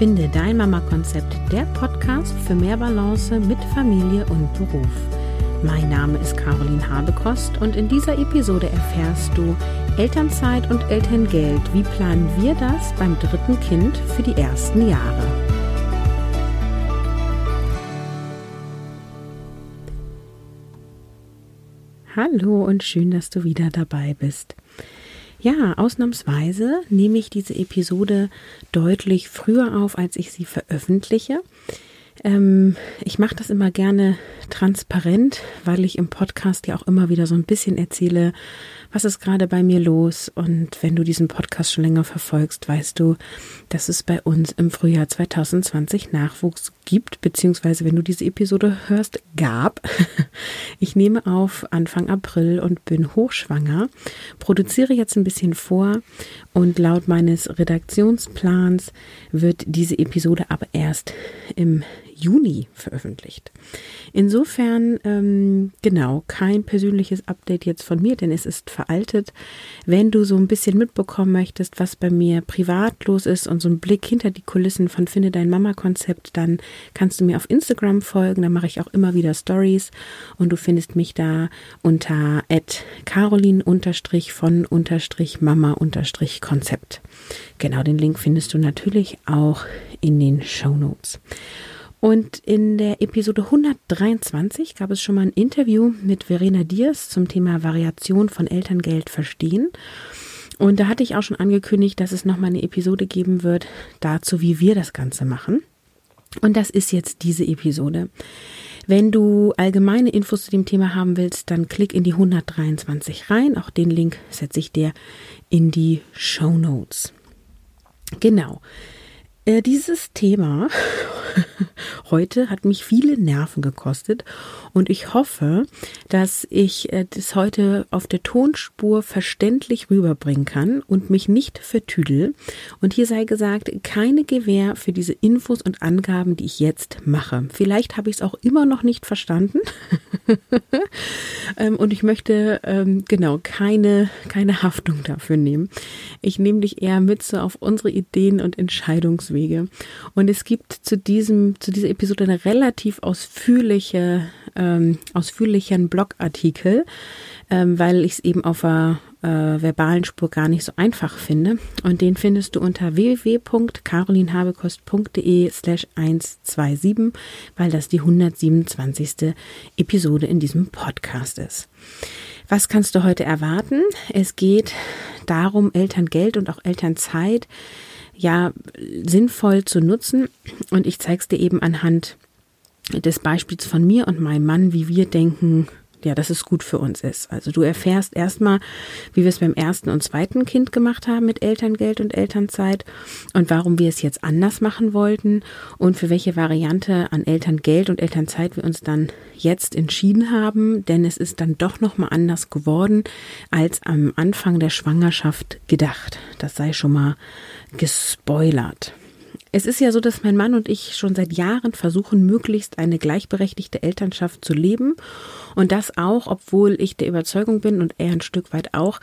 Finde dein Mama-Konzept, der Podcast für mehr Balance mit Familie und Beruf. Mein Name ist Caroline Habekost und in dieser Episode erfährst du Elternzeit und Elterngeld. Wie planen wir das beim dritten Kind für die ersten Jahre? Hallo und schön, dass du wieder dabei bist. Ja, ausnahmsweise nehme ich diese Episode deutlich früher auf, als ich sie veröffentliche. Ähm, ich mache das immer gerne transparent, weil ich im Podcast ja auch immer wieder so ein bisschen erzähle, was ist gerade bei mir los. Und wenn du diesen Podcast schon länger verfolgst, weißt du, dass es bei uns im Frühjahr 2020 Nachwuchs gibt, beziehungsweise wenn du diese Episode hörst, gab. Ich nehme auf Anfang April und bin hochschwanger, produziere jetzt ein bisschen vor und laut meines Redaktionsplans wird diese Episode aber erst im Juni veröffentlicht. Insofern, ähm, genau, kein persönliches Update jetzt von mir, denn es ist veraltet. Wenn du so ein bisschen mitbekommen möchtest, was bei mir privat los ist und so ein Blick hinter die Kulissen von Finde dein Mama-Konzept, dann kannst du mir auf Instagram folgen. Da mache ich auch immer wieder Stories und du findest mich da unter carolin von Mama Konzept. Genau, den Link findest du natürlich auch in den Show Notes. Und in der Episode 123 gab es schon mal ein Interview mit Verena Diers zum Thema Variation von Elterngeld verstehen. Und da hatte ich auch schon angekündigt, dass es nochmal eine Episode geben wird dazu, wie wir das Ganze machen. Und das ist jetzt diese Episode. Wenn du allgemeine Infos zu dem Thema haben willst, dann klick in die 123 rein. Auch den Link setze ich dir in die Show Notes. Genau. Äh, dieses Thema heute hat mich viele Nerven gekostet und ich hoffe, dass ich äh, das heute auf der Tonspur verständlich rüberbringen kann und mich nicht vertüdel. Und hier sei gesagt, keine Gewähr für diese Infos und Angaben, die ich jetzt mache. Vielleicht habe ich es auch immer noch nicht verstanden. Ähm, und ich möchte ähm, genau keine, keine Haftung dafür nehmen. Ich nehme dich eher mit so auf unsere Ideen und Entscheidungswege. Und es gibt zu diesem, zu dieser Episode eine relativ ausführliche, ähm, ausführlichen Blogartikel, ähm, weil ich es eben auf der äh, verbalen Spur gar nicht so einfach finde. Und den findest du unter www.carolinhabekost.de slash 127, weil das die 127. Episode in diesem Podcast ist. Was kannst du heute erwarten? Es geht darum, Elterngeld und auch Elternzeit ja sinnvoll zu nutzen. Und ich zeige es dir eben anhand des Beispiels von mir und meinem Mann, wie wir denken, ja, dass es gut für uns ist. Also du erfährst erstmal, wie wir es beim ersten und zweiten Kind gemacht haben mit Elterngeld und Elternzeit und warum wir es jetzt anders machen wollten und für welche Variante an Elterngeld und Elternzeit wir uns dann jetzt entschieden haben, denn es ist dann doch noch mal anders geworden als am Anfang der Schwangerschaft gedacht. Das sei schon mal gespoilert. Es ist ja so, dass mein Mann und ich schon seit Jahren versuchen, möglichst eine gleichberechtigte Elternschaft zu leben. Und das auch, obwohl ich der Überzeugung bin und er ein Stück weit auch,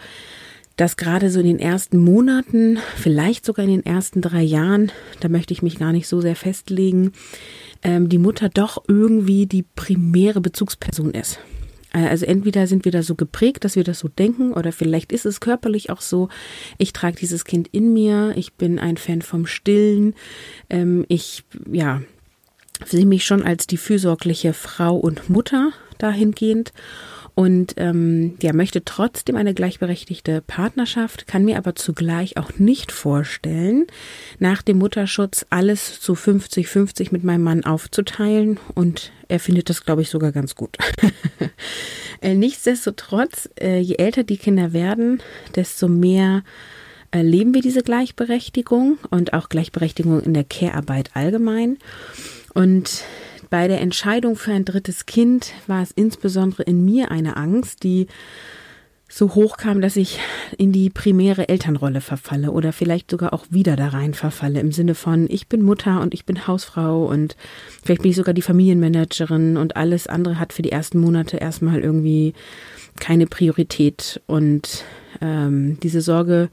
dass gerade so in den ersten Monaten, vielleicht sogar in den ersten drei Jahren, da möchte ich mich gar nicht so sehr festlegen, ähm, die Mutter doch irgendwie die primäre Bezugsperson ist. Äh, also entweder sind wir da so geprägt, dass wir das so denken, oder vielleicht ist es körperlich auch so. Ich trage dieses Kind in mir. Ich bin ein Fan vom Stillen. Ähm, ich, ja, sehe mich schon als die fürsorgliche Frau und Mutter dahingehend und ähm, ja, möchte trotzdem eine gleichberechtigte Partnerschaft, kann mir aber zugleich auch nicht vorstellen, nach dem Mutterschutz alles zu 50-50 mit meinem Mann aufzuteilen und er findet das, glaube ich, sogar ganz gut. Äh, nichtsdestotrotz, äh, je älter die Kinder werden, desto mehr erleben wir diese Gleichberechtigung und auch Gleichberechtigung in der Care-Arbeit allgemein. Und bei der Entscheidung für ein drittes Kind war es insbesondere in mir eine Angst, die so hoch kam, dass ich in die primäre Elternrolle verfalle oder vielleicht sogar auch wieder da rein verfalle im Sinne von, ich bin Mutter und ich bin Hausfrau und vielleicht bin ich sogar die Familienmanagerin und alles andere hat für die ersten Monate erstmal irgendwie keine Priorität. Und ähm, diese Sorge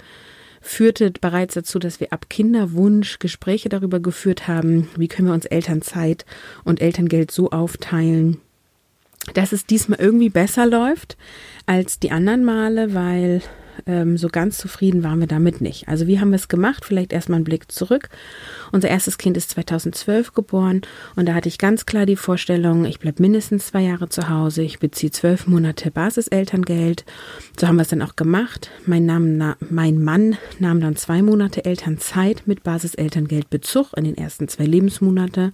führte bereits dazu, dass wir ab Kinderwunsch Gespräche darüber geführt haben, wie können wir uns Elternzeit und Elterngeld so aufteilen, dass es diesmal irgendwie besser läuft als die anderen Male, weil ähm, so ganz zufrieden waren wir damit nicht. Also wie haben wir es gemacht? Vielleicht erstmal einen Blick zurück. Unser erstes Kind ist 2012 geboren und da hatte ich ganz klar die Vorstellung, ich bleibe mindestens zwei Jahre zu Hause, ich beziehe zwölf Monate Basiselterngeld. So haben wir es dann auch gemacht. Mein, Name, mein Mann nahm dann zwei Monate Elternzeit mit Basiselterngeldbezug in den ersten zwei Lebensmonate.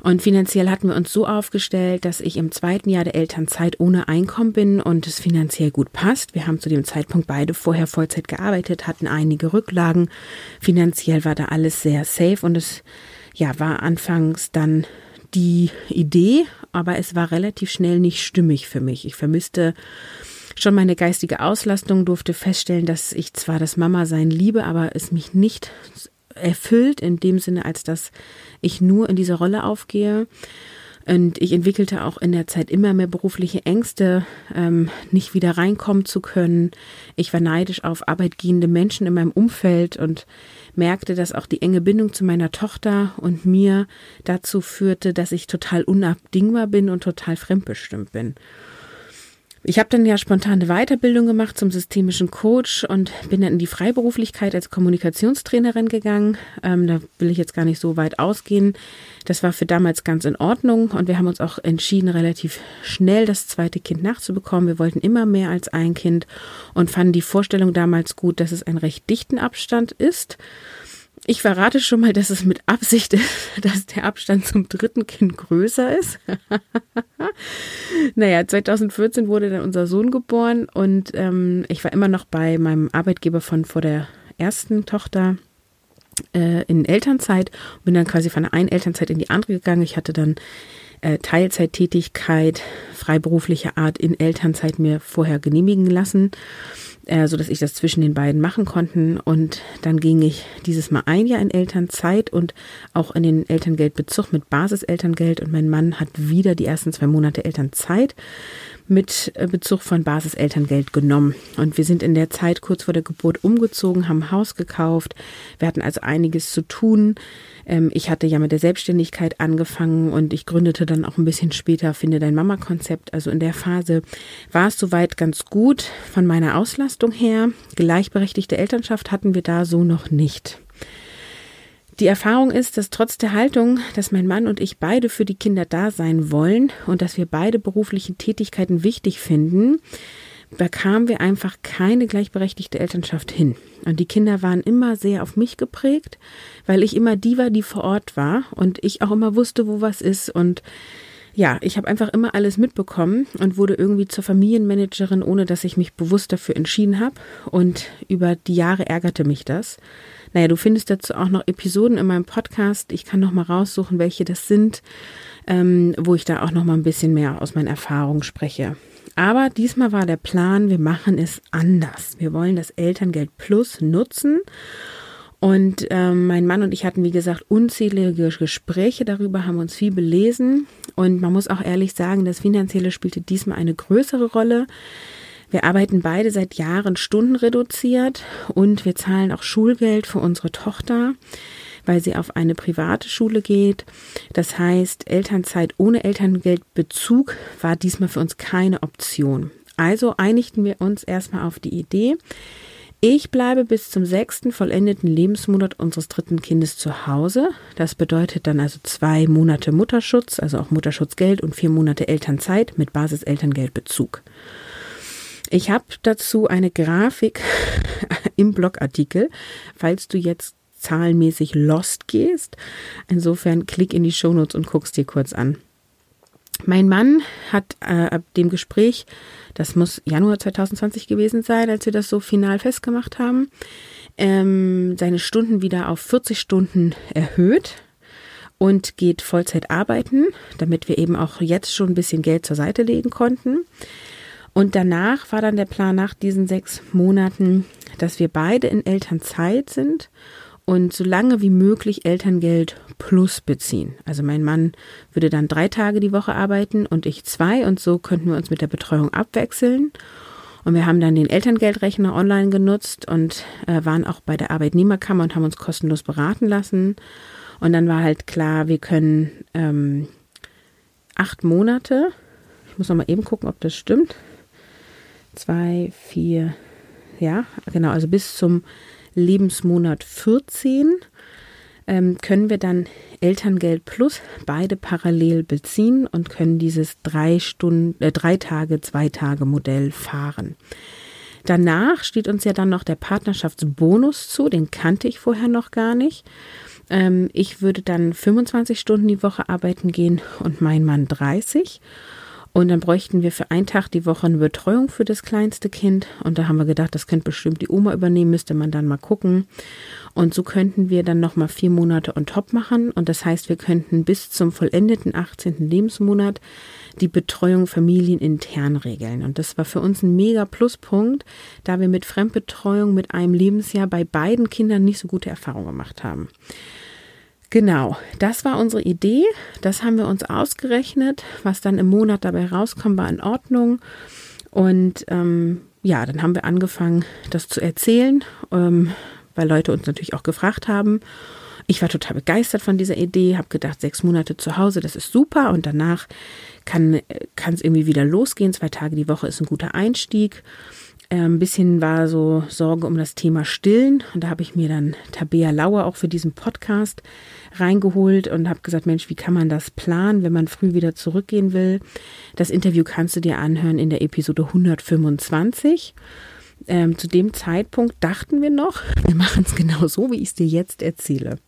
Und finanziell hatten wir uns so aufgestellt, dass ich im zweiten Jahr der Elternzeit ohne Einkommen bin und es finanziell gut passt. Wir haben zu dem Zeitpunkt beide vorher Vollzeit gearbeitet, hatten einige Rücklagen. Finanziell war da alles sehr safe und es ja, war anfangs dann die Idee, aber es war relativ schnell nicht stimmig für mich. Ich vermisste schon meine geistige Auslastung, durfte feststellen, dass ich zwar das Mama-Sein liebe, aber es mich nicht erfüllt in dem Sinne, als dass ich nur in dieser Rolle aufgehe. Und ich entwickelte auch in der Zeit immer mehr berufliche Ängste, ähm, nicht wieder reinkommen zu können. Ich war neidisch auf arbeitgehende Menschen in meinem Umfeld und merkte, dass auch die enge Bindung zu meiner Tochter und mir dazu führte, dass ich total unabdingbar bin und total fremdbestimmt bin. Ich habe dann ja spontane Weiterbildung gemacht zum systemischen Coach und bin dann in die Freiberuflichkeit als Kommunikationstrainerin gegangen. Ähm, da will ich jetzt gar nicht so weit ausgehen. Das war für damals ganz in Ordnung und wir haben uns auch entschieden, relativ schnell das zweite Kind nachzubekommen. Wir wollten immer mehr als ein Kind und fanden die Vorstellung damals gut, dass es ein recht dichten Abstand ist. Ich verrate schon mal, dass es mit Absicht ist, dass der Abstand zum dritten Kind größer ist. naja, 2014 wurde dann unser Sohn geboren und ähm, ich war immer noch bei meinem Arbeitgeber von vor der ersten Tochter äh, in Elternzeit und bin dann quasi von der einen Elternzeit in die andere gegangen. Ich hatte dann äh, Teilzeittätigkeit freiberuflicher Art in Elternzeit mir vorher genehmigen lassen äh, so dass ich das zwischen den beiden machen konnten. Und dann ging ich dieses Mal ein Jahr in Elternzeit und auch in den Elterngeldbezug mit Basiselterngeld. Und mein Mann hat wieder die ersten zwei Monate Elternzeit mit äh, Bezug von Basiselterngeld genommen. Und wir sind in der Zeit kurz vor der Geburt umgezogen, haben Haus gekauft. Wir hatten also einiges zu tun. Ähm, ich hatte ja mit der Selbstständigkeit angefangen und ich gründete dann auch ein bisschen später Finde dein Mama-Konzept. Also in der Phase war es soweit ganz gut von meiner Auslastung her. Gleichberechtigte Elternschaft hatten wir da so noch nicht. Die Erfahrung ist, dass trotz der Haltung, dass mein Mann und ich beide für die Kinder da sein wollen und dass wir beide berufliche Tätigkeiten wichtig finden, bekamen wir einfach keine gleichberechtigte Elternschaft hin. Und die Kinder waren immer sehr auf mich geprägt, weil ich immer die war, die vor Ort war und ich auch immer wusste, wo was ist und ja, ich habe einfach immer alles mitbekommen und wurde irgendwie zur Familienmanagerin, ohne dass ich mich bewusst dafür entschieden habe. Und über die Jahre ärgerte mich das. Naja, du findest dazu auch noch Episoden in meinem Podcast. Ich kann noch mal raussuchen, welche das sind, ähm, wo ich da auch noch mal ein bisschen mehr aus meinen Erfahrungen spreche. Aber diesmal war der Plan, wir machen es anders. Wir wollen das Elterngeld Plus nutzen. Und ähm, mein Mann und ich hatten, wie gesagt, unzählige Gespräche darüber, haben uns viel belesen. Und man muss auch ehrlich sagen, das Finanzielle spielte diesmal eine größere Rolle. Wir arbeiten beide seit Jahren stundenreduziert und wir zahlen auch Schulgeld für unsere Tochter, weil sie auf eine private Schule geht. Das heißt, Elternzeit ohne Elterngeldbezug war diesmal für uns keine Option. Also einigten wir uns erstmal auf die Idee, ich bleibe bis zum sechsten vollendeten Lebensmonat unseres dritten Kindes zu Hause. Das bedeutet dann also zwei Monate Mutterschutz, also auch Mutterschutzgeld und vier Monate Elternzeit mit Basiselterngeldbezug. Ich habe dazu eine Grafik im Blogartikel, falls du jetzt zahlenmäßig lost gehst. Insofern klick in die Shownotes und guckst dir kurz an. Mein Mann hat äh, ab dem Gespräch, das muss Januar 2020 gewesen sein, als wir das so final festgemacht haben, ähm, seine Stunden wieder auf 40 Stunden erhöht und geht Vollzeit arbeiten, damit wir eben auch jetzt schon ein bisschen Geld zur Seite legen konnten. Und danach war dann der Plan nach diesen sechs Monaten, dass wir beide in Elternzeit sind und so lange wie möglich Elterngeld plus beziehen. Also mein Mann würde dann drei Tage die Woche arbeiten und ich zwei und so könnten wir uns mit der Betreuung abwechseln. Und wir haben dann den Elterngeldrechner online genutzt und äh, waren auch bei der Arbeitnehmerkammer und haben uns kostenlos beraten lassen. Und dann war halt klar, wir können ähm, acht Monate, ich muss noch mal eben gucken, ob das stimmt. Zwei, vier, ja, genau, also bis zum Lebensmonat 14 ähm, können wir dann Elterngeld plus beide parallel beziehen und können dieses drei Stunden, äh, drei Tage, zwei Tage Modell fahren. Danach steht uns ja dann noch der Partnerschaftsbonus zu, den kannte ich vorher noch gar nicht. Ähm, ich würde dann 25 Stunden die Woche arbeiten gehen und mein Mann 30. Und dann bräuchten wir für einen Tag die Woche eine Betreuung für das kleinste Kind. Und da haben wir gedacht, das könnte bestimmt die Oma übernehmen, müsste man dann mal gucken. Und so könnten wir dann nochmal vier Monate on top machen. Und das heißt, wir könnten bis zum vollendeten 18. Lebensmonat die Betreuung familienintern regeln. Und das war für uns ein mega Pluspunkt, da wir mit Fremdbetreuung mit einem Lebensjahr bei beiden Kindern nicht so gute Erfahrungen gemacht haben. Genau, das war unsere Idee. Das haben wir uns ausgerechnet. Was dann im Monat dabei rauskommt, war in Ordnung. Und ähm, ja, dann haben wir angefangen, das zu erzählen, ähm, weil Leute uns natürlich auch gefragt haben. Ich war total begeistert von dieser Idee, habe gedacht, sechs Monate zu Hause, das ist super. Und danach kann es irgendwie wieder losgehen. Zwei Tage die Woche ist ein guter Einstieg. Äh, ein bisschen war so Sorge um das Thema Stillen. Und da habe ich mir dann Tabea Lauer auch für diesen Podcast reingeholt und habe gesagt, Mensch, wie kann man das planen, wenn man früh wieder zurückgehen will? Das Interview kannst du dir anhören in der Episode 125. Ähm, zu dem Zeitpunkt dachten wir noch, wir machen es genau so, wie ich es dir jetzt erzähle.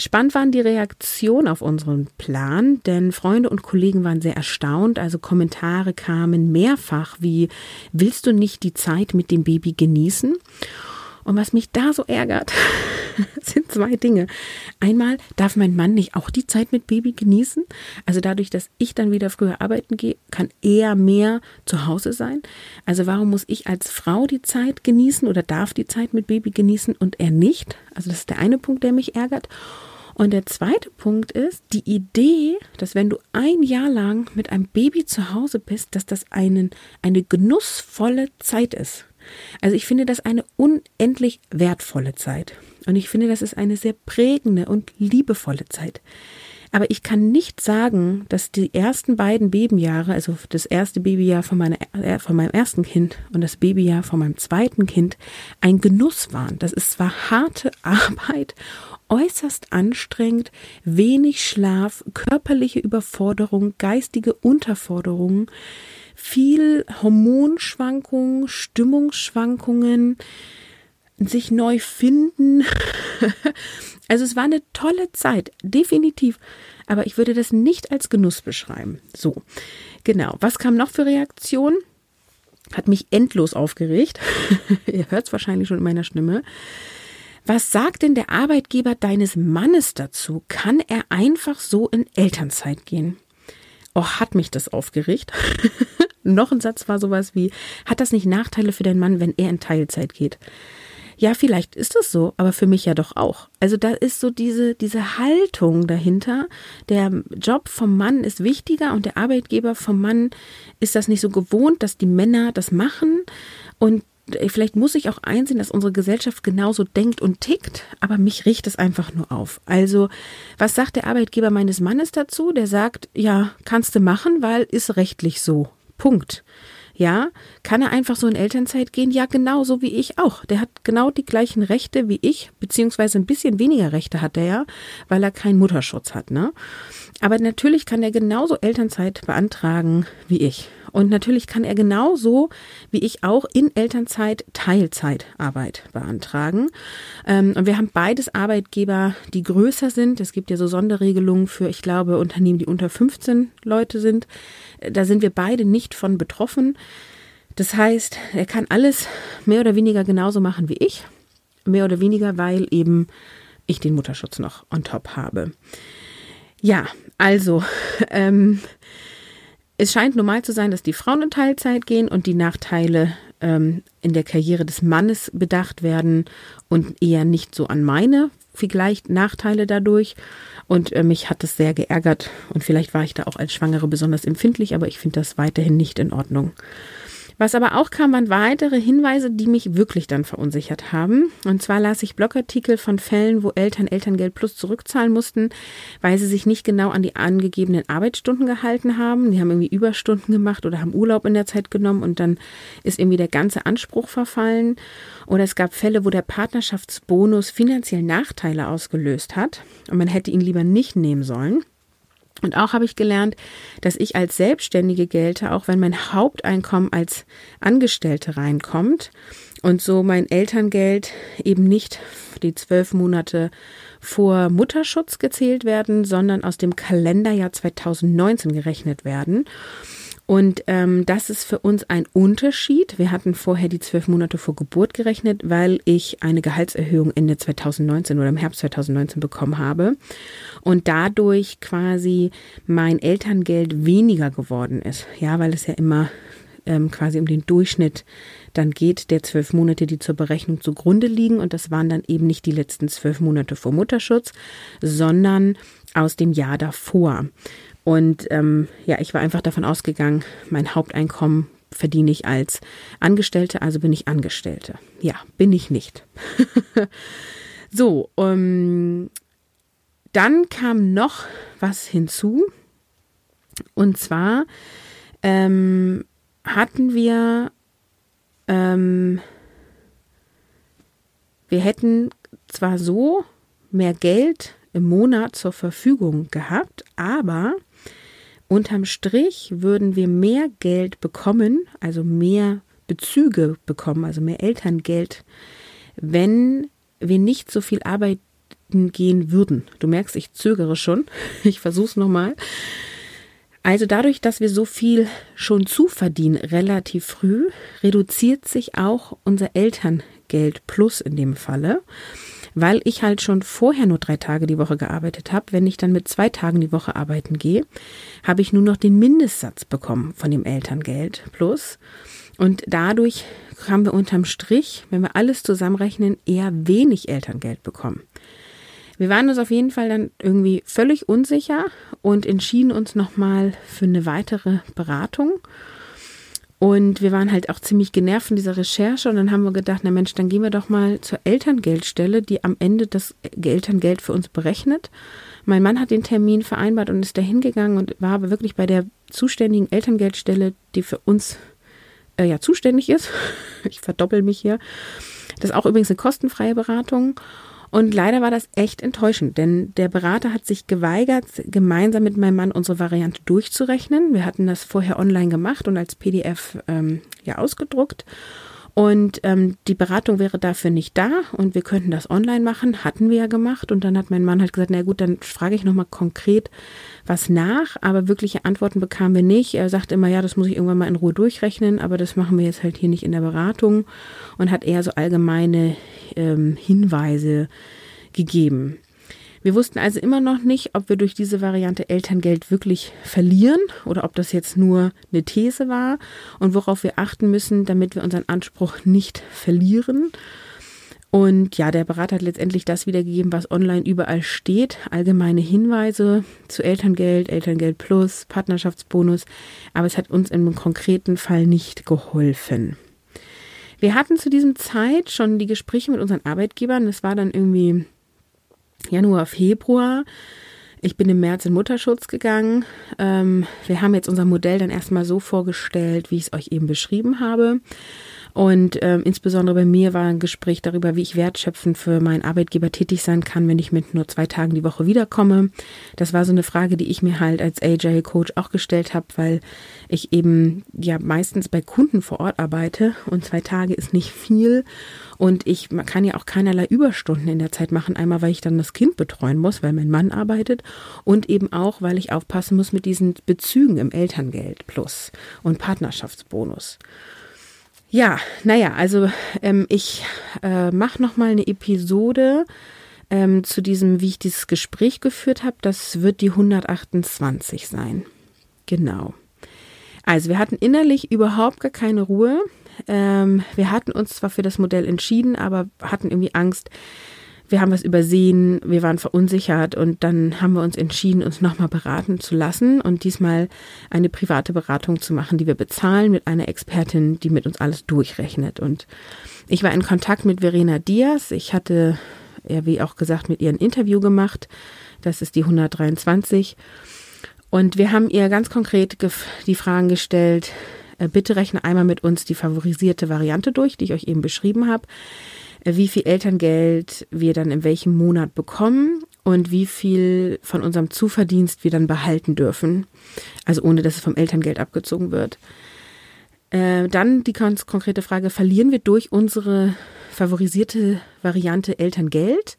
Spannend waren die Reaktionen auf unseren Plan, denn Freunde und Kollegen waren sehr erstaunt. Also Kommentare kamen mehrfach wie, willst du nicht die Zeit mit dem Baby genießen? Und was mich da so ärgert, sind zwei Dinge. Einmal darf mein Mann nicht auch die Zeit mit Baby genießen. Also dadurch, dass ich dann wieder früher arbeiten gehe, kann er mehr zu Hause sein. Also warum muss ich als Frau die Zeit genießen oder darf die Zeit mit Baby genießen und er nicht? Also das ist der eine Punkt, der mich ärgert. Und der zweite Punkt ist die Idee, dass wenn du ein Jahr lang mit einem Baby zu Hause bist, dass das einen, eine genussvolle Zeit ist. Also ich finde das eine unendlich wertvolle Zeit. Und ich finde, das ist eine sehr prägende und liebevolle Zeit. Aber ich kann nicht sagen, dass die ersten beiden Babyjahre, also das erste Babyjahr von, meiner, äh, von meinem ersten Kind und das Babyjahr von meinem zweiten Kind ein Genuss waren. Das ist zwar harte Arbeit, äußerst anstrengend, wenig Schlaf, körperliche Überforderung, geistige Unterforderung, viel Hormonschwankungen, Stimmungsschwankungen, sich neu finden. also es war eine tolle Zeit, definitiv. Aber ich würde das nicht als Genuss beschreiben. So, genau. Was kam noch für Reaktionen? Hat mich endlos aufgeregt. Ihr hört es wahrscheinlich schon in meiner Stimme. Was sagt denn der Arbeitgeber deines Mannes dazu? Kann er einfach so in Elternzeit gehen? Oh, hat mich das aufgeregt. Noch ein Satz war sowas wie, hat das nicht Nachteile für deinen Mann, wenn er in Teilzeit geht? Ja, vielleicht ist es so, aber für mich ja doch auch. Also da ist so diese, diese Haltung dahinter. Der Job vom Mann ist wichtiger und der Arbeitgeber vom Mann ist das nicht so gewohnt, dass die Männer das machen. Und vielleicht muss ich auch einsehen, dass unsere Gesellschaft genauso denkt und tickt, aber mich riecht es einfach nur auf. Also, was sagt der Arbeitgeber meines Mannes dazu? Der sagt, ja, kannst du machen, weil ist rechtlich so. Punkt. Ja, kann er einfach so in Elternzeit gehen? Ja, genauso wie ich auch. Der hat genau die gleichen Rechte wie ich, beziehungsweise ein bisschen weniger Rechte hat er ja, weil er keinen Mutterschutz hat, ne? Aber natürlich kann er genauso Elternzeit beantragen wie ich. Und natürlich kann er genauso wie ich auch in Elternzeit Teilzeitarbeit beantragen. Ähm, und wir haben beides Arbeitgeber, die größer sind. Es gibt ja so Sonderregelungen für, ich glaube, Unternehmen, die unter 15 Leute sind. Da sind wir beide nicht von betroffen. Das heißt, er kann alles mehr oder weniger genauso machen wie ich. Mehr oder weniger, weil eben ich den Mutterschutz noch on top habe. Ja, also, ähm, es scheint normal zu sein, dass die Frauen in Teilzeit gehen und die Nachteile ähm, in der Karriere des Mannes bedacht werden und eher nicht so an meine vielleicht Nachteile dadurch. Und äh, mich hat das sehr geärgert und vielleicht war ich da auch als Schwangere besonders empfindlich, aber ich finde das weiterhin nicht in Ordnung. Was aber auch kam, waren weitere Hinweise, die mich wirklich dann verunsichert haben. Und zwar las ich Blogartikel von Fällen, wo Eltern Elterngeld Plus zurückzahlen mussten, weil sie sich nicht genau an die angegebenen Arbeitsstunden gehalten haben. Die haben irgendwie Überstunden gemacht oder haben Urlaub in der Zeit genommen und dann ist irgendwie der ganze Anspruch verfallen. Oder es gab Fälle, wo der Partnerschaftsbonus finanziell Nachteile ausgelöst hat und man hätte ihn lieber nicht nehmen sollen. Und auch habe ich gelernt, dass ich als Selbstständige gelte, auch wenn mein Haupteinkommen als Angestellte reinkommt und so mein Elterngeld eben nicht die zwölf Monate vor Mutterschutz gezählt werden, sondern aus dem Kalenderjahr 2019 gerechnet werden. Und ähm, das ist für uns ein Unterschied. Wir hatten vorher die zwölf Monate vor Geburt gerechnet, weil ich eine Gehaltserhöhung Ende 2019 oder im Herbst 2019 bekommen habe und dadurch quasi mein Elterngeld weniger geworden ist. Ja, weil es ja immer ähm, quasi um den Durchschnitt dann geht der zwölf Monate, die zur Berechnung zugrunde liegen. Und das waren dann eben nicht die letzten zwölf Monate vor Mutterschutz, sondern aus dem Jahr davor. Und ähm, ja, ich war einfach davon ausgegangen, mein Haupteinkommen verdiene ich als Angestellte, also bin ich Angestellte. Ja, bin ich nicht. so, ähm, dann kam noch was hinzu. Und zwar ähm, hatten wir, ähm, wir hätten zwar so mehr Geld im Monat zur Verfügung gehabt, aber Unterm Strich würden wir mehr Geld bekommen, also mehr Bezüge bekommen, also mehr Elterngeld, wenn wir nicht so viel arbeiten gehen würden. Du merkst, ich zögere schon. Ich versuche es nochmal. Also dadurch, dass wir so viel schon zuverdienen relativ früh, reduziert sich auch unser Elterngeld plus in dem Falle weil ich halt schon vorher nur drei Tage die Woche gearbeitet habe. Wenn ich dann mit zwei Tagen die Woche arbeiten gehe, habe ich nur noch den Mindestsatz bekommen von dem Elterngeld plus. Und dadurch haben wir unterm Strich, wenn wir alles zusammenrechnen, eher wenig Elterngeld bekommen. Wir waren uns auf jeden Fall dann irgendwie völlig unsicher und entschieden uns nochmal für eine weitere Beratung und wir waren halt auch ziemlich genervt von dieser Recherche und dann haben wir gedacht, na Mensch, dann gehen wir doch mal zur Elterngeldstelle, die am Ende das Elterngeld für uns berechnet. Mein Mann hat den Termin vereinbart und ist da hingegangen und war aber wirklich bei der zuständigen Elterngeldstelle, die für uns äh, ja zuständig ist. Ich verdoppel mich hier. Das ist auch übrigens eine kostenfreie Beratung. Und leider war das echt enttäuschend, denn der Berater hat sich geweigert, gemeinsam mit meinem Mann unsere Variante durchzurechnen. Wir hatten das vorher online gemacht und als PDF ähm, ja ausgedruckt. Und ähm, die Beratung wäre dafür nicht da und wir könnten das online machen, hatten wir ja gemacht. Und dann hat mein Mann halt gesagt, na gut, dann frage ich nochmal konkret was nach, aber wirkliche Antworten bekamen wir nicht. Er sagt immer, ja, das muss ich irgendwann mal in Ruhe durchrechnen, aber das machen wir jetzt halt hier nicht in der Beratung und hat eher so allgemeine ähm, Hinweise gegeben. Wir wussten also immer noch nicht, ob wir durch diese Variante Elterngeld wirklich verlieren oder ob das jetzt nur eine These war und worauf wir achten müssen, damit wir unseren Anspruch nicht verlieren. Und ja, der Berater hat letztendlich das wiedergegeben, was online überall steht. Allgemeine Hinweise zu Elterngeld, Elterngeld Plus, Partnerschaftsbonus. Aber es hat uns im konkreten Fall nicht geholfen. Wir hatten zu diesem Zeit schon die Gespräche mit unseren Arbeitgebern. Es war dann irgendwie Januar, Februar. Ich bin im März in Mutterschutz gegangen. Ähm, wir haben jetzt unser Modell dann erstmal so vorgestellt, wie ich es euch eben beschrieben habe. Und ähm, insbesondere bei mir war ein Gespräch darüber, wie ich wertschöpfend für meinen Arbeitgeber tätig sein kann, wenn ich mit nur zwei Tagen die Woche wiederkomme. Das war so eine Frage, die ich mir halt als Agile Coach auch gestellt habe, weil ich eben ja meistens bei Kunden vor Ort arbeite und zwei Tage ist nicht viel. Und ich kann ja auch keinerlei Überstunden in der Zeit machen. Einmal, weil ich dann das Kind betreuen muss, weil mein Mann arbeitet. Und eben auch, weil ich aufpassen muss mit diesen Bezügen im Elterngeld plus und Partnerschaftsbonus. Ja, naja, also ähm, ich äh, mache nochmal eine Episode ähm, zu diesem, wie ich dieses Gespräch geführt habe. Das wird die 128 sein. Genau. Also wir hatten innerlich überhaupt gar keine Ruhe. Ähm, wir hatten uns zwar für das Modell entschieden, aber hatten irgendwie Angst, wir haben was übersehen, wir waren verunsichert und dann haben wir uns entschieden, uns nochmal beraten zu lassen und diesmal eine private Beratung zu machen, die wir bezahlen mit einer Expertin, die mit uns alles durchrechnet. Und ich war in Kontakt mit Verena Diaz. Ich hatte, ja, wie auch gesagt, mit ihr ein Interview gemacht. Das ist die 123. Und wir haben ihr ganz konkret die Fragen gestellt, bitte rechne einmal mit uns die favorisierte Variante durch, die ich euch eben beschrieben habe äh, wie viel Elterngeld wir dann in welchem Monat bekommen und wie viel von unserem Zuverdienst wir dann behalten dürfen. Also ohne, dass es vom Elterngeld abgezogen wird. Äh, dann die ganz konkrete Frage, verlieren wir durch unsere favorisierte Variante Elterngeld?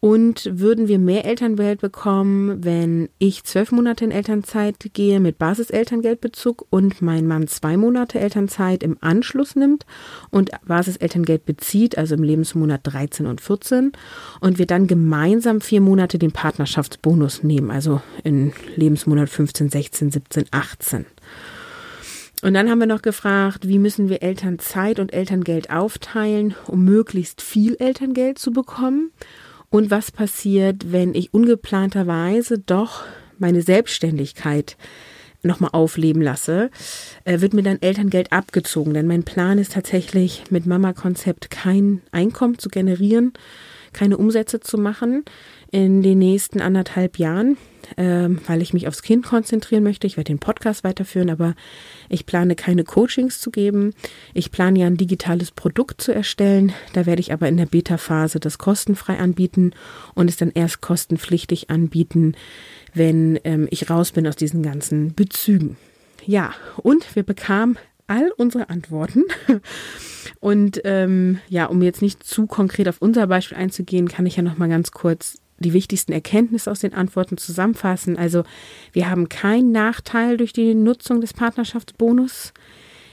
Und würden wir mehr Elterngeld bekommen, wenn ich zwölf Monate in Elternzeit gehe mit Basiselterngeldbezug und mein Mann zwei Monate Elternzeit im Anschluss nimmt und Basiselterngeld bezieht, also im Lebensmonat 13 und 14, und wir dann gemeinsam vier Monate den Partnerschaftsbonus nehmen, also in Lebensmonat 15, 16, 17, 18. Und dann haben wir noch gefragt, wie müssen wir Elternzeit und Elterngeld aufteilen, um möglichst viel Elterngeld zu bekommen? Und was passiert, wenn ich ungeplanterweise doch meine Selbstständigkeit nochmal aufleben lasse, äh, wird mir dann Elterngeld abgezogen. Denn mein Plan ist tatsächlich, mit Mama-Konzept kein Einkommen zu generieren, keine Umsätze zu machen in den nächsten anderthalb Jahren ähm, weil ich mich aufs Kind konzentrieren möchte. Ich werde den Podcast weiterführen, aber ich plane keine Coachings zu geben. Ich plane ja ein digitales Produkt zu erstellen. Da werde ich aber in der Beta-Phase das kostenfrei anbieten und es dann erst kostenpflichtig anbieten, wenn ähm, ich raus bin aus diesen ganzen Bezügen. Ja, und wir bekamen all unsere Antworten. Und ähm, ja, um jetzt nicht zu konkret auf unser Beispiel einzugehen, kann ich ja noch mal ganz kurz die wichtigsten Erkenntnisse aus den Antworten zusammenfassen. Also wir haben keinen Nachteil durch die Nutzung des Partnerschaftsbonus.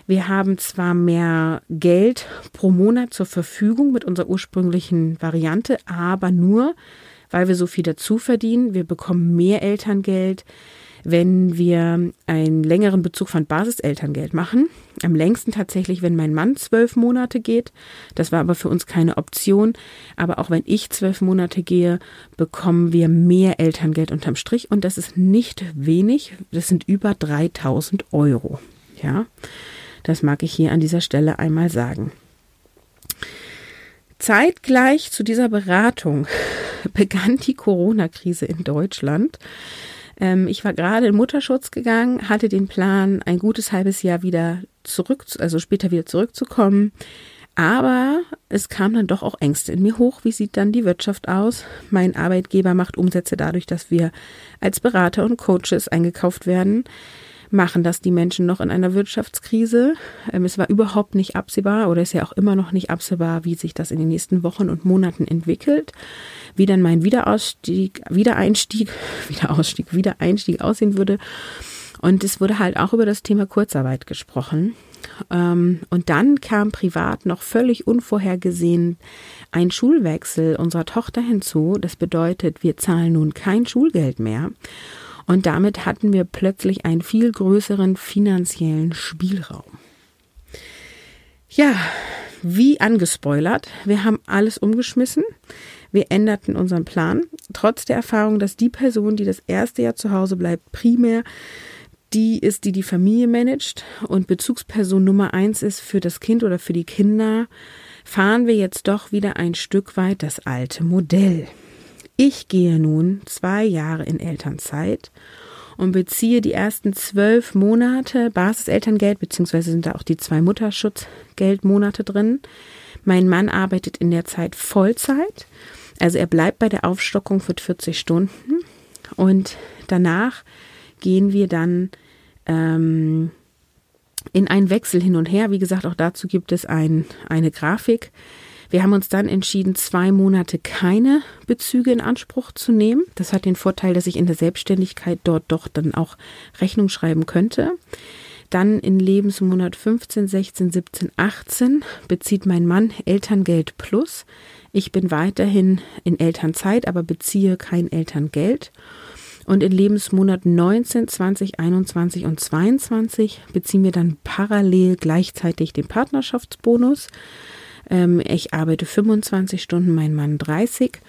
Wir haben zwar mehr Geld pro Monat zur Verfügung mit unserer ursprünglichen Variante, aber nur, weil wir so viel dazu verdienen. Wir bekommen mehr Elterngeld wenn wir einen längeren Bezug von Basiselterngeld machen. Am längsten tatsächlich, wenn mein Mann zwölf Monate geht. Das war aber für uns keine Option. Aber auch wenn ich zwölf Monate gehe, bekommen wir mehr Elterngeld unterm Strich. Und das ist nicht wenig. Das sind über 3000 Euro. Ja, das mag ich hier an dieser Stelle einmal sagen. Zeitgleich zu dieser Beratung begann die Corona-Krise in Deutschland. Ähm, ich war gerade in Mutterschutz gegangen, hatte den Plan, ein gutes halbes Jahr wieder zurück, also später wieder zurückzukommen. Aber es kam dann doch auch Ängste in mir hoch. Wie sieht dann die Wirtschaft aus? Mein Arbeitgeber macht Umsätze dadurch, dass wir als Berater und Coaches eingekauft werden machen das die Menschen noch in einer Wirtschaftskrise. Ähm, es war überhaupt nicht absehbar oder ist ja auch immer noch nicht absehbar, wie sich das in den nächsten Wochen und Monaten entwickelt, wie dann mein Wiederausstieg, Wiedereinstieg, Wiederausstieg, Wiedereinstieg aussehen würde. Und es wurde halt auch über das Thema Kurzarbeit gesprochen. Ähm, und dann kam privat noch völlig unvorhergesehen ein Schulwechsel unserer Tochter hinzu. Das bedeutet, wir zahlen nun kein Schulgeld mehr. Und damit hatten wir plötzlich einen viel größeren finanziellen Spielraum. Ja, wie angespoilert, wir haben alles umgeschmissen. Wir änderten unseren Plan, trotz der Erfahrung, dass die Person, die das erste Jahr zu Hause bleibt, primär die ist, die die Familie managt und Bezugsperson Nummer eins ist für das Kind oder für die Kinder, fahren wir jetzt doch wieder ein Stück weit das alte Modell. Ich gehe nun zwei Jahre in Elternzeit und beziehe die ersten zwölf Monate Basiselterngeld, beziehungsweise sind da auch die zwei Mutterschutzgeldmonate drin. Mein Mann arbeitet in der Zeit Vollzeit, also er bleibt bei der Aufstockung für 40 Stunden und danach gehen wir dann ähm, in einen Wechsel hin und her. Wie gesagt, auch dazu gibt es ein, eine Grafik. Wir haben uns dann entschieden, zwei Monate keine Bezüge in Anspruch zu nehmen. Das hat den Vorteil, dass ich in der Selbstständigkeit dort doch dann auch Rechnung schreiben könnte. Dann in Lebensmonat 15, 16, 17, 18 bezieht mein Mann Elterngeld plus. Ich bin weiterhin in Elternzeit, aber beziehe kein Elterngeld. Und in Lebensmonat 19, 20, 21 und 22 beziehen wir dann parallel gleichzeitig den Partnerschaftsbonus. Ähm, ich arbeite 25 Stunden, mein Mann 30.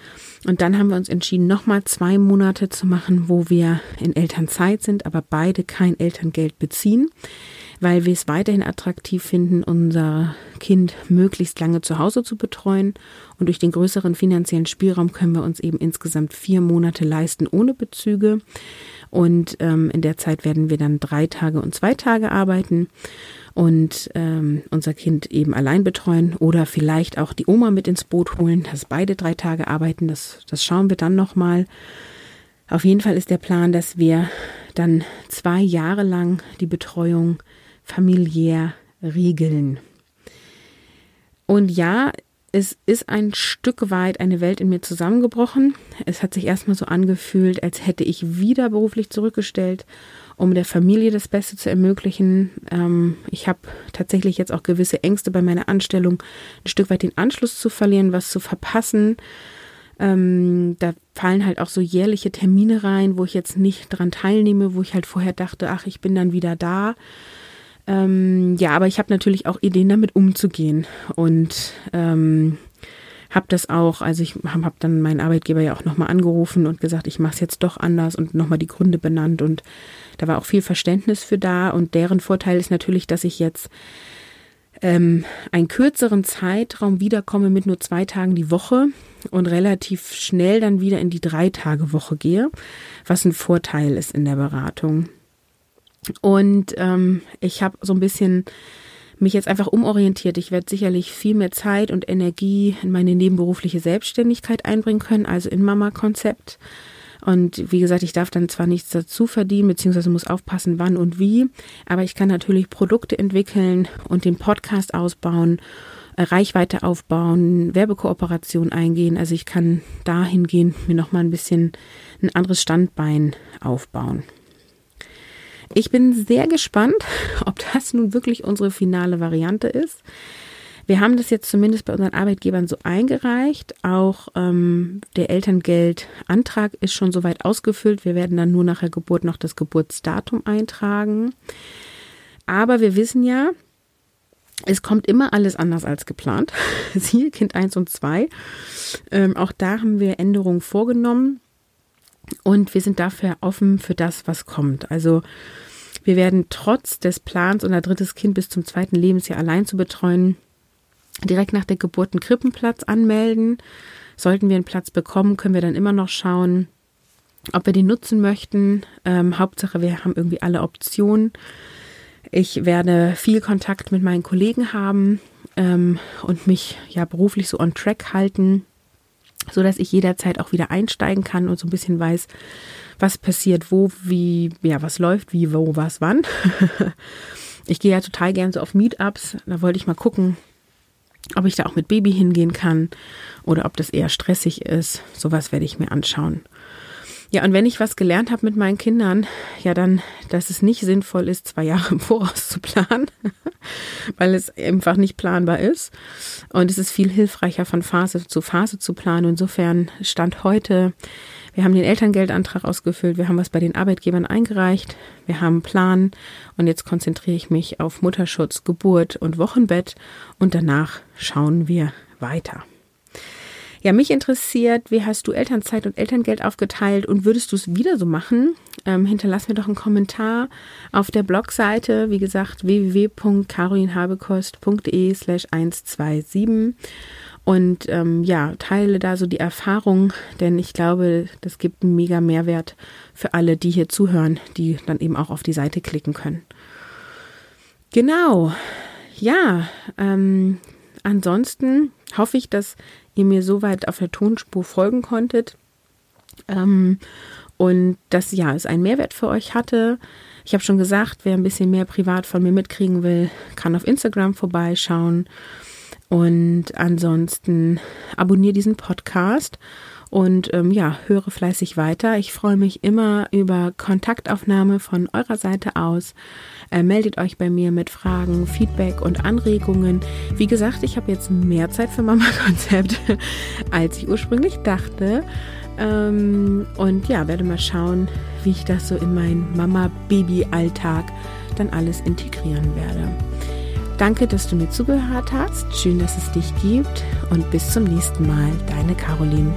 Und dann haben wir uns entschieden, nochmal zwei Monate zu machen, wo wir in Elternzeit sind, aber beide kein Elterngeld beziehen, weil wir es weiterhin attraktiv finden, unser Kind möglichst lange zu Hause zu betreuen. Und durch den größeren finanziellen Spielraum können wir uns eben insgesamt vier Monate leisten ohne Bezüge. Und ähm, in der Zeit werden wir dann drei Tage und zwei Tage arbeiten und ähm, unser Kind eben allein betreuen oder vielleicht auch die Oma mit ins Boot holen, dass beide drei Tage arbeiten. Das, das schauen wir dann nochmal. Auf jeden Fall ist der Plan, dass wir dann zwei Jahre lang die Betreuung familiär regeln. Und ja, es ist ein Stück weit eine Welt in mir zusammengebrochen. Es hat sich erstmal so angefühlt, als hätte ich wieder beruflich zurückgestellt um der Familie das Beste zu ermöglichen. Ähm, ich habe tatsächlich jetzt auch gewisse Ängste bei meiner Anstellung, ein Stück weit den Anschluss zu verlieren, was zu verpassen. Ähm, da fallen halt auch so jährliche Termine rein, wo ich jetzt nicht dran teilnehme, wo ich halt vorher dachte, ach, ich bin dann wieder da. Ähm, ja, aber ich habe natürlich auch Ideen, damit umzugehen. Und ähm, habe das auch, also ich habe hab dann meinen Arbeitgeber ja auch nochmal angerufen und gesagt, ich mache es jetzt doch anders und nochmal die Gründe benannt und da war auch viel Verständnis für da und deren Vorteil ist natürlich, dass ich jetzt ähm, einen kürzeren Zeitraum wiederkomme mit nur zwei Tagen die Woche und relativ schnell dann wieder in die drei Tage Woche gehe, was ein Vorteil ist in der Beratung. Und ähm, ich habe so ein bisschen mich jetzt einfach umorientiert. Ich werde sicherlich viel mehr Zeit und Energie in meine nebenberufliche Selbstständigkeit einbringen können, also in Mama-Konzept. Und wie gesagt, ich darf dann zwar nichts dazu verdienen, beziehungsweise muss aufpassen, wann und wie, aber ich kann natürlich Produkte entwickeln und den Podcast ausbauen, äh, Reichweite aufbauen, Werbekooperation eingehen. Also ich kann dahingehend mir nochmal ein bisschen ein anderes Standbein aufbauen. Ich bin sehr gespannt, ob das nun wirklich unsere finale Variante ist. Wir haben das jetzt zumindest bei unseren Arbeitgebern so eingereicht. Auch ähm, der Elterngeldantrag ist schon soweit ausgefüllt. Wir werden dann nur nach der Geburt noch das Geburtsdatum eintragen. Aber wir wissen ja, es kommt immer alles anders als geplant. Siehe Kind 1 und 2. Ähm, auch da haben wir Änderungen vorgenommen. Und wir sind dafür offen für das, was kommt. Also wir werden trotz des Plans, unser drittes Kind bis zum zweiten Lebensjahr allein zu betreuen, direkt nach der Geburt einen Krippenplatz anmelden. Sollten wir einen Platz bekommen, können wir dann immer noch schauen, ob wir den nutzen möchten. Ähm, Hauptsache, wir haben irgendwie alle Optionen. Ich werde viel Kontakt mit meinen Kollegen haben ähm, und mich ja beruflich so on track halten so dass ich jederzeit auch wieder einsteigen kann und so ein bisschen weiß, was passiert, wo, wie, ja, was läuft, wie, wo, was, wann. ich gehe ja total gern so auf Meetups. Da wollte ich mal gucken, ob ich da auch mit Baby hingehen kann oder ob das eher stressig ist. Sowas werde ich mir anschauen. Ja, und wenn ich was gelernt habe mit meinen Kindern, ja dann, dass es nicht sinnvoll ist, zwei Jahre im Voraus zu planen, weil es einfach nicht planbar ist. Und es ist viel hilfreicher, von Phase zu Phase zu planen. Insofern stand heute, wir haben den Elterngeldantrag ausgefüllt, wir haben was bei den Arbeitgebern eingereicht, wir haben einen Plan und jetzt konzentriere ich mich auf Mutterschutz, Geburt und Wochenbett und danach schauen wir weiter. Ja, mich interessiert, wie hast du Elternzeit und Elterngeld aufgeteilt und würdest du es wieder so machen? Ähm, hinterlass mir doch einen Kommentar auf der Blogseite, wie gesagt, www.carolinhabekost.de slash 127 und ähm, ja, teile da so die Erfahrung, denn ich glaube, das gibt einen mega Mehrwert für alle, die hier zuhören, die dann eben auch auf die Seite klicken können. Genau, ja, ähm, ansonsten hoffe ich, dass ihr mir soweit auf der Tonspur folgen konntet. Ähm, und dass ja, es einen Mehrwert für euch hatte. Ich habe schon gesagt, wer ein bisschen mehr privat von mir mitkriegen will, kann auf Instagram vorbeischauen. Und ansonsten abonniere diesen Podcast und ähm, ja, höre fleißig weiter. Ich freue mich immer über Kontaktaufnahme von eurer Seite aus. Äh, meldet euch bei mir mit Fragen, Feedback und Anregungen. Wie gesagt, ich habe jetzt mehr Zeit für Mama-Konzept, als ich ursprünglich dachte. Ähm, und ja, werde mal schauen, wie ich das so in meinen Mama-Baby-Alltag dann alles integrieren werde. Danke, dass du mir zugehört hast. Schön, dass es dich gibt und bis zum nächsten Mal. Deine Caroline.